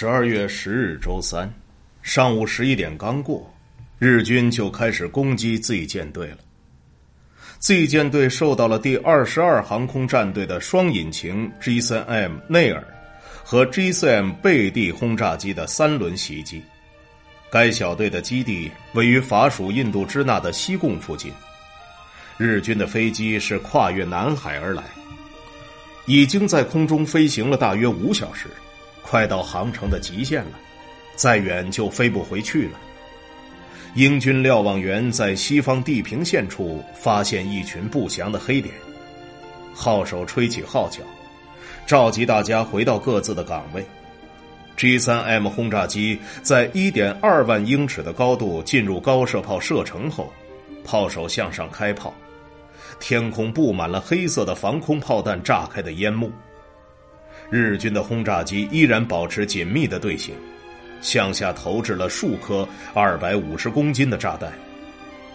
十二月十日周三，上午十一点刚过，日军就开始攻击 Z 舰队了。Z 舰队受到了第二十二航空战队的双引擎 G3M 内尔和 G4M 贝蒂轰炸机的三轮袭击。该小队的基地位于法属印度支那的西贡附近。日军的飞机是跨越南海而来，已经在空中飞行了大约五小时。快到航程的极限了，再远就飞不回去了。英军瞭望员在西方地平线处发现一群不祥的黑点，号手吹起号角，召集大家回到各自的岗位。G3M 轰炸机在1.2万英尺的高度进入高射炮射程后，炮手向上开炮，天空布满了黑色的防空炮弹炸开的烟幕。日军的轰炸机依然保持紧密的队形，向下投掷了数颗二百五十公斤的炸弹。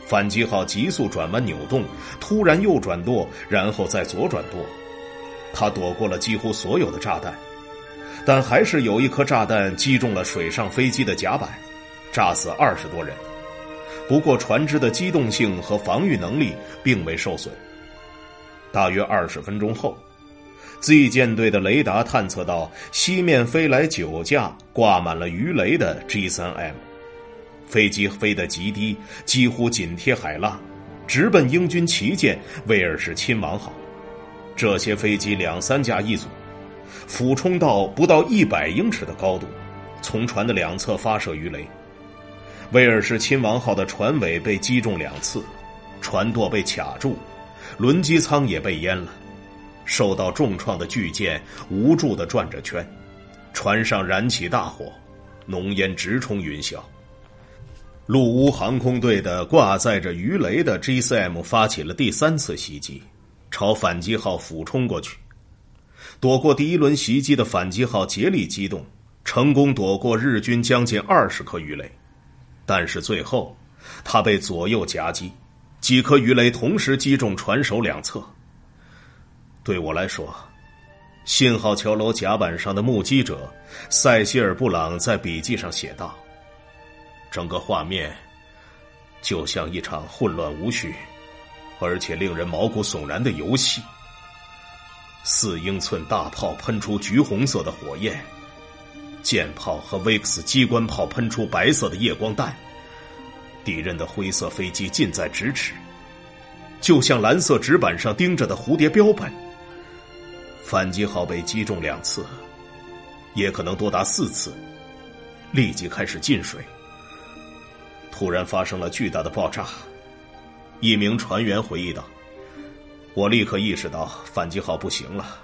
反击号急速转弯扭动，突然右转舵，然后再左转舵。他躲过了几乎所有的炸弹，但还是有一颗炸弹击中了水上飞机的甲板，炸死二十多人。不过船只的机动性和防御能力并未受损。大约二十分钟后。Z 舰队的雷达探测到西面飞来九架挂满了鱼雷的 G3M，飞机飞得极低，几乎紧贴海浪，直奔英军旗舰威尔士亲王号。这些飞机两三架一组，俯冲到不到一百英尺的高度，从船的两侧发射鱼雷。威尔士亲王号的船尾被击中两次，船舵被卡住，轮机舱也被淹了。受到重创的巨舰无助的转着圈，船上燃起大火，浓烟直冲云霄。陆乌航空队的挂载着鱼雷的 GCM 发起了第三次袭击，朝反击号俯冲过去。躲过第一轮袭击的反击号竭力机动，成功躲过日军将近二十颗鱼雷，但是最后，他被左右夹击，几颗鱼雷同时击中船首两侧。对我来说，信号桥楼甲板上的目击者塞西尔·布朗在笔记上写道：“整个画面就像一场混乱无序，而且令人毛骨悚然的游戏。四英寸大炮喷出橘红色的火焰，舰炮和 VX 机关炮喷出白色的夜光弹，敌人的灰色飞机近在咫尺，就像蓝色纸板上钉着的蝴蝶标本。”反击号被击中两次，也可能多达四次，立即开始进水。突然发生了巨大的爆炸。一名船员回忆道：“我立刻意识到反击号不行了，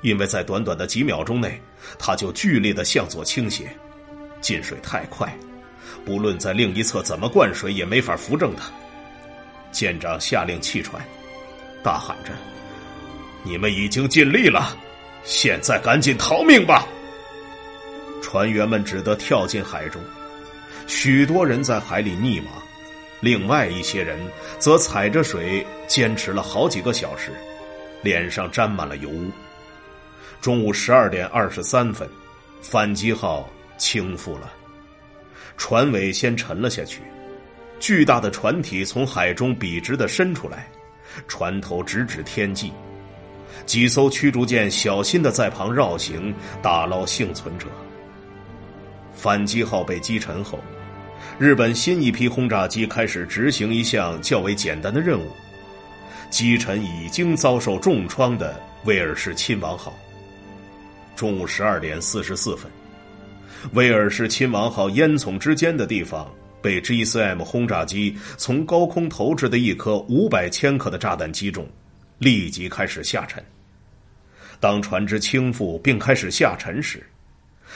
因为在短短的几秒钟内，它就剧烈的向左倾斜，进水太快，不论在另一侧怎么灌水也没法扶正它。”舰长下令弃船，大喊着。你们已经尽力了，现在赶紧逃命吧！船员们只得跳进海中，许多人在海里溺亡，另外一些人则踩着水坚持了好几个小时，脸上沾满了油污。中午十二点二十三分，反击号倾覆了，船尾先沉了下去，巨大的船体从海中笔直的伸出来，船头直指天际。几艘驱逐舰小心的在旁绕行，打捞幸存者。反击号被击沉后，日本新一批轰炸机开始执行一项较为简单的任务：击沉已经遭受重创的威尔士亲王号。中午十二点四十四分，威尔士亲王号烟囱之间的地方被 G4M 轰炸机从高空投掷的一颗五百千克的炸弹击中。立即开始下沉。当船只倾覆并开始下沉时，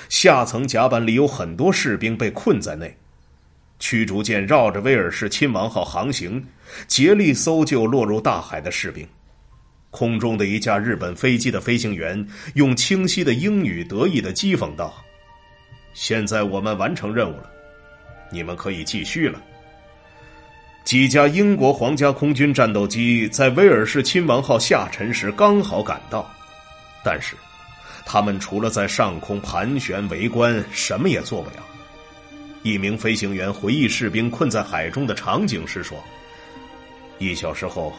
下层甲板里有很多士兵被困在内。驱逐舰绕着威尔士亲王号航行，竭力搜救落入大海的士兵。空中的一架日本飞机的飞行员用清晰的英语得意的讥讽道：“现在我们完成任务了，你们可以继续了。”几架英国皇家空军战斗机在威尔士亲王号下沉时刚好赶到，但是，他们除了在上空盘旋围观，什么也做不了。一名飞行员回忆士兵困在海中的场景时说：“一小时后，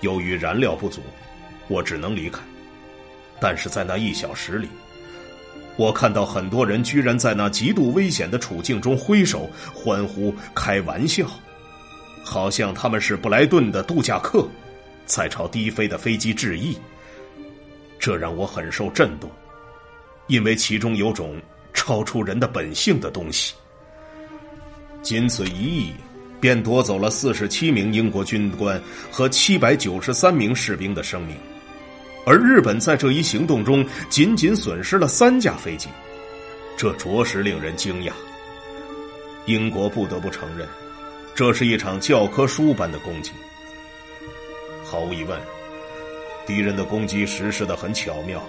由于燃料不足，我只能离开。但是在那一小时里，我看到很多人居然在那极度危险的处境中挥手、欢呼、开玩笑，好像他们是布莱顿的度假客，在朝低飞的飞机致意。这让我很受震动，因为其中有种超出人的本性的东西。”仅此一役，便夺走了四十七名英国军官和七百九十三名士兵的生命，而日本在这一行动中仅仅损失了三架飞机，这着实令人惊讶。英国不得不承认，这是一场教科书般的攻击。毫无疑问，敌人的攻击实施的很巧妙，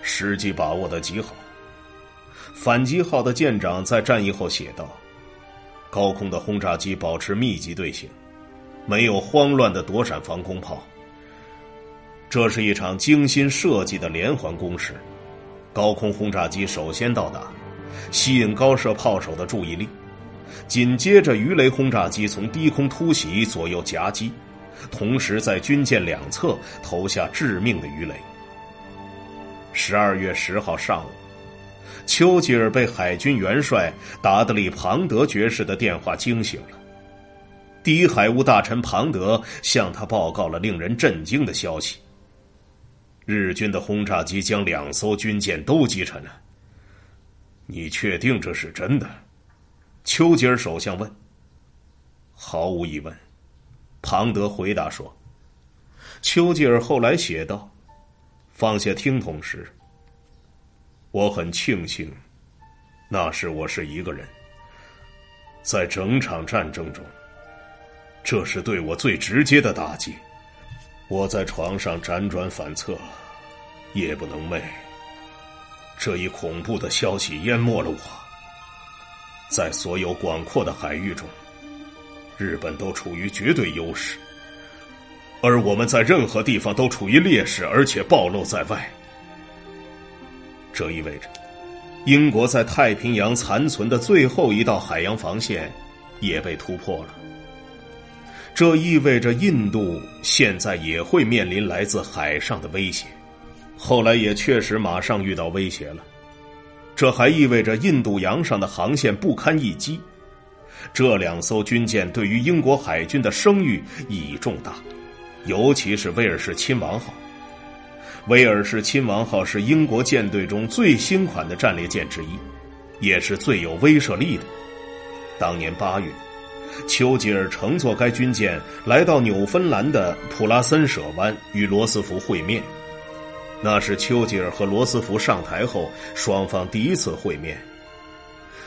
时机把握的极好。反击号的舰长在战役后写道。高空的轰炸机保持密集队形，没有慌乱的躲闪防空炮。这是一场精心设计的连环攻势。高空轰炸机首先到达，吸引高射炮手的注意力，紧接着鱼雷轰炸机从低空突袭，左右夹击，同时在军舰两侧投下致命的鱼雷。十二月十号上午。丘吉尔被海军元帅达德利·庞德爵士的电话惊醒了。第一海务大臣庞德向他报告了令人震惊的消息：日军的轰炸机将两艘军舰都击沉了。你确定这是真的？丘吉尔首相问。毫无疑问，庞德回答说。丘吉尔后来写道：“放下听筒时。”我很庆幸，那时我是一个人，在整场战争中，这是对我最直接的打击。我在床上辗转反侧，夜不能寐。这一恐怖的消息淹没了我。在所有广阔的海域中，日本都处于绝对优势，而我们在任何地方都处于劣势，而且暴露在外。这意味着，英国在太平洋残存的最后一道海洋防线也被突破了。这意味着印度现在也会面临来自海上的威胁，后来也确实马上遇到威胁了。这还意味着印度洋上的航线不堪一击。这两艘军舰对于英国海军的声誉意义重大，尤其是威尔士亲王号。威尔士亲王号是英国舰队中最新款的战列舰之一，也是最有威慑力的。当年八月，丘吉尔乘坐该军舰来到纽芬兰的普拉森舍湾与罗斯福会面，那是丘吉尔和罗斯福上台后双方第一次会面。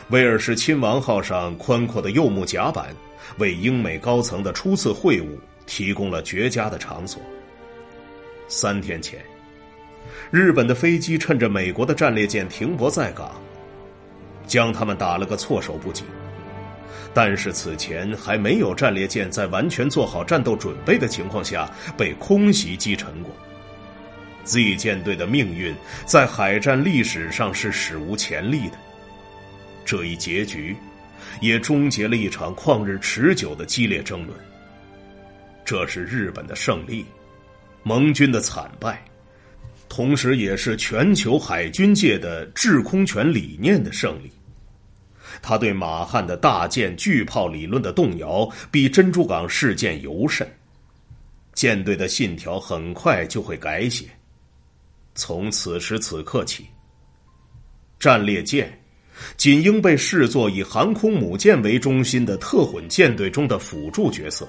威尔士亲王号上宽阔的柚木甲板，为英美高层的初次会晤提供了绝佳的场所。三天前。日本的飞机趁着美国的战列舰停泊在港，将他们打了个措手不及。但是此前还没有战列舰在完全做好战斗准备的情况下被空袭击沉过。Z 舰队的命运在海战历史上是史无前例的。这一结局，也终结了一场旷日持久的激烈争论。这是日本的胜利，盟军的惨败。同时，也是全球海军界的制空权理念的胜利。他对马汉的大舰巨炮理论的动摇，比珍珠港事件尤甚。舰队的信条很快就会改写。从此时此刻起，战列舰仅应被视作以航空母舰为中心的特混舰队中的辅助角色。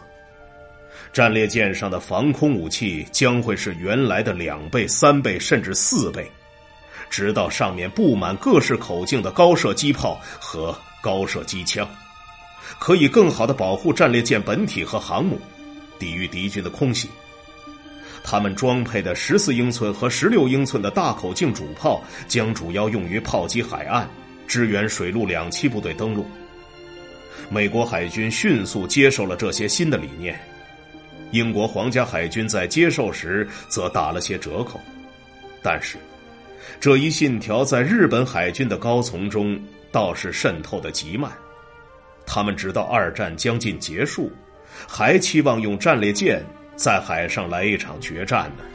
战列舰上的防空武器将会是原来的两倍、三倍，甚至四倍，直到上面布满各式口径的高射机炮和高射机枪，可以更好的保护战列舰本体和航母，抵御敌军的空袭。他们装配的十四英寸和十六英寸的大口径主炮将主要用于炮击海岸支援水陆两栖部队登陆。美国海军迅速接受了这些新的理念英国皇家海军在接受时则打了些折扣。但是这一信条在日本海军的高层中倒是渗透的极慢他们直到二战将近结束还期望用战列舰在海上来一场决战呢？